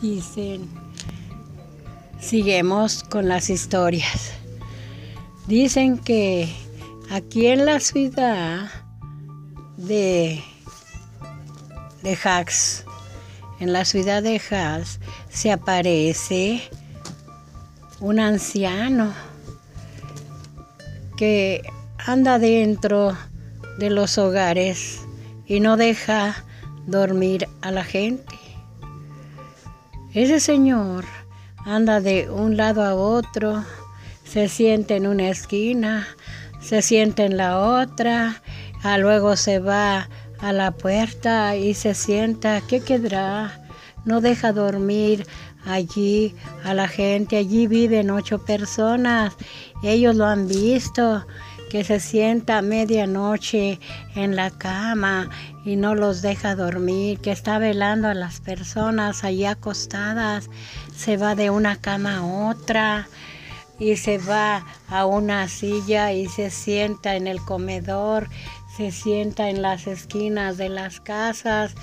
Dicen, seguimos con las historias. Dicen que aquí en la ciudad de, de en la ciudad de Hax, se aparece un anciano que anda dentro de los hogares y no deja dormir a la gente. Ese señor anda de un lado a otro, se siente en una esquina, se siente en la otra, a luego se va a la puerta y se sienta, ¿qué quedará? No deja dormir allí a la gente, allí viven ocho personas, ellos lo han visto, que se sienta a medianoche en la cama y no los deja dormir, que está velando a las personas allí acostadas, se va de una cama a otra y se va a una silla y se sienta en el comedor, se sienta en las esquinas de las casas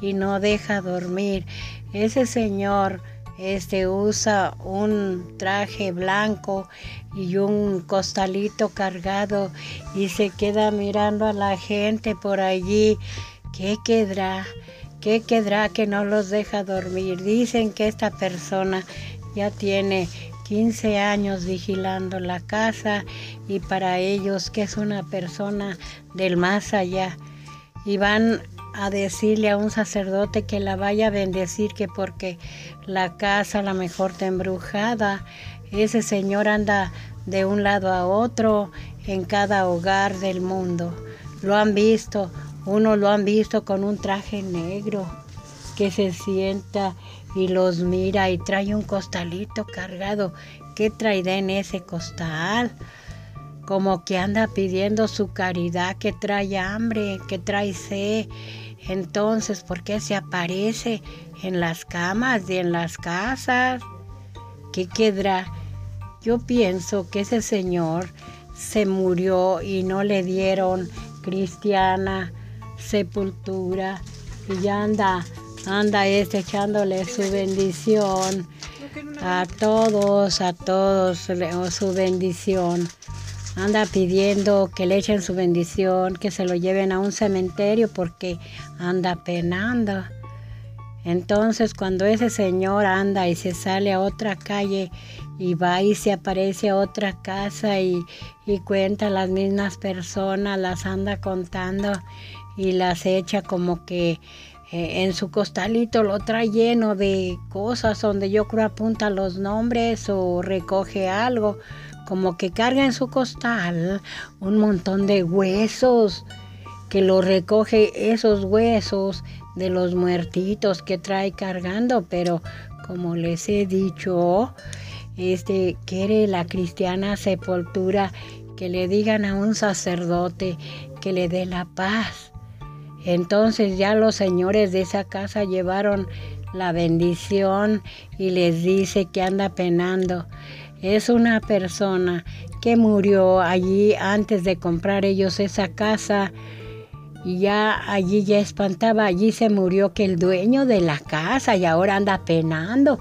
y no deja dormir. Ese señor este usa un traje blanco y un costalito cargado y se queda mirando a la gente por allí. ¿Qué quedará? ¿Qué quedará que no los deja dormir? Dicen que esta persona ya tiene 15 años vigilando la casa y para ellos que es una persona del más allá. Y van a decirle a un sacerdote que la vaya a bendecir, que porque la casa a lo mejor está embrujada, ese señor anda de un lado a otro en cada hogar del mundo. Lo han visto, uno lo han visto con un traje negro que se sienta y los mira y trae un costalito cargado. ¿Qué trae en ese costal? Como que anda pidiendo su caridad, que trae hambre, que trae sed. Entonces, ¿por qué se aparece en las camas y en las casas? ¿Qué quedará? Yo pienso que ese señor se murió y no le dieron cristiana sepultura y ya anda, anda este echándole su bendición a todos, a todos su bendición. Anda pidiendo que le echen su bendición, que se lo lleven a un cementerio porque anda penando. Entonces cuando ese señor anda y se sale a otra calle y va y se aparece a otra casa y, cuenta las mismas personas, las anda contando y las echa como que eh, en su costalito lo trae lleno de cosas donde yo creo apunta los nombres o recoge algo, como que carga en su costal un montón de huesos, que lo recoge esos huesos de los muertitos que trae cargando, pero como les he dicho, este quiere la cristiana sepultura que le digan a un sacerdote que le dé la paz. Entonces ya los señores de esa casa llevaron la bendición y les dice que anda penando. Es una persona que murió allí antes de comprar ellos esa casa y ya allí ya espantaba, allí se murió que el dueño de la casa y ahora anda penando.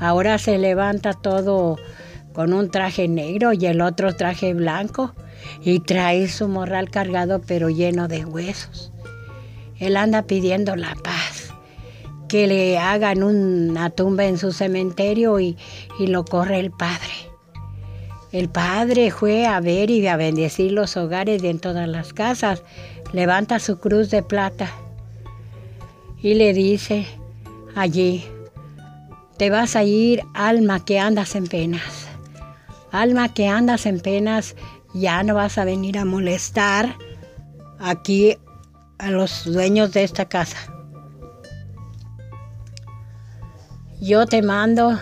Ahora se levanta todo con un traje negro y el otro traje blanco y trae su morral cargado pero lleno de huesos. Él anda pidiendo la paz, que le hagan una tumba en su cementerio y, y lo corre el padre. El padre fue a ver y a bendecir los hogares de en todas las casas. Levanta su cruz de plata y le dice allí, te vas a ir, alma que andas en penas. Alma que andas en penas, ya no vas a venir a molestar aquí a los dueños de esta casa. Yo te mando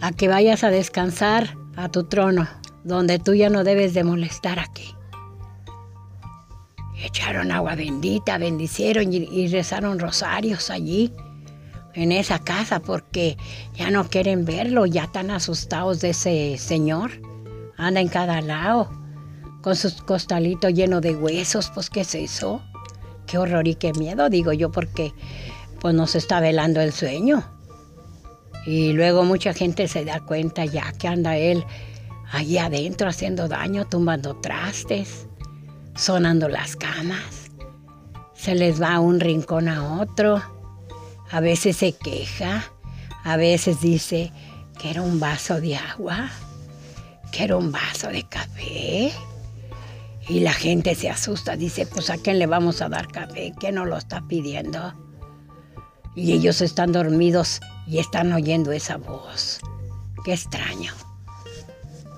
a que vayas a descansar a tu trono, donde tú ya no debes de molestar aquí. Echaron agua bendita, bendicieron y, rezaron rosarios allí, en esa casa, porque ya no quieren verlo, ya están asustados de ese señor. Anda en cada lado, con sus costalitos llenos de huesos, pues ¿qué es eso? Qué horror y qué miedo, digo yo, porque pues nos está velando el sueño. Y luego mucha gente se da cuenta ya que anda él allí adentro haciendo daño, tumbando trastes, sonando las camas. Se les va a un rincón a otro. A veces se queja, a veces dice que era un vaso de agua, que era un vaso de café. Y la gente se asusta, dice, pues a quién le vamos a dar café, ¿Qué no lo está pidiendo. Y ellos están dormidos y están oyendo esa voz. Qué extraño.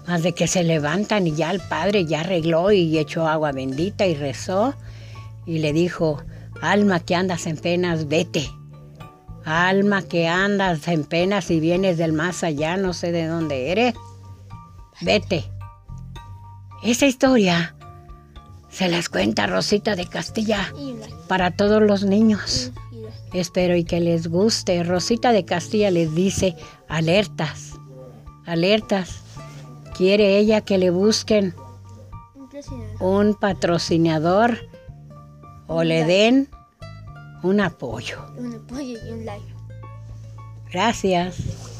Más de que se levantan y ya el padre ya arregló y echó agua bendita y rezó y le dijo, alma que andas en penas, vete. Alma que andas en penas y vienes del más allá, no sé de dónde eres, vete. Esa historia se las cuenta Rosita de Castilla para todos los niños. Espero y que les guste. Rosita de Castilla les dice alertas, alertas. Quiere ella que le busquen un patrocinador o le den un apoyo. Un apoyo y un like. Gracias.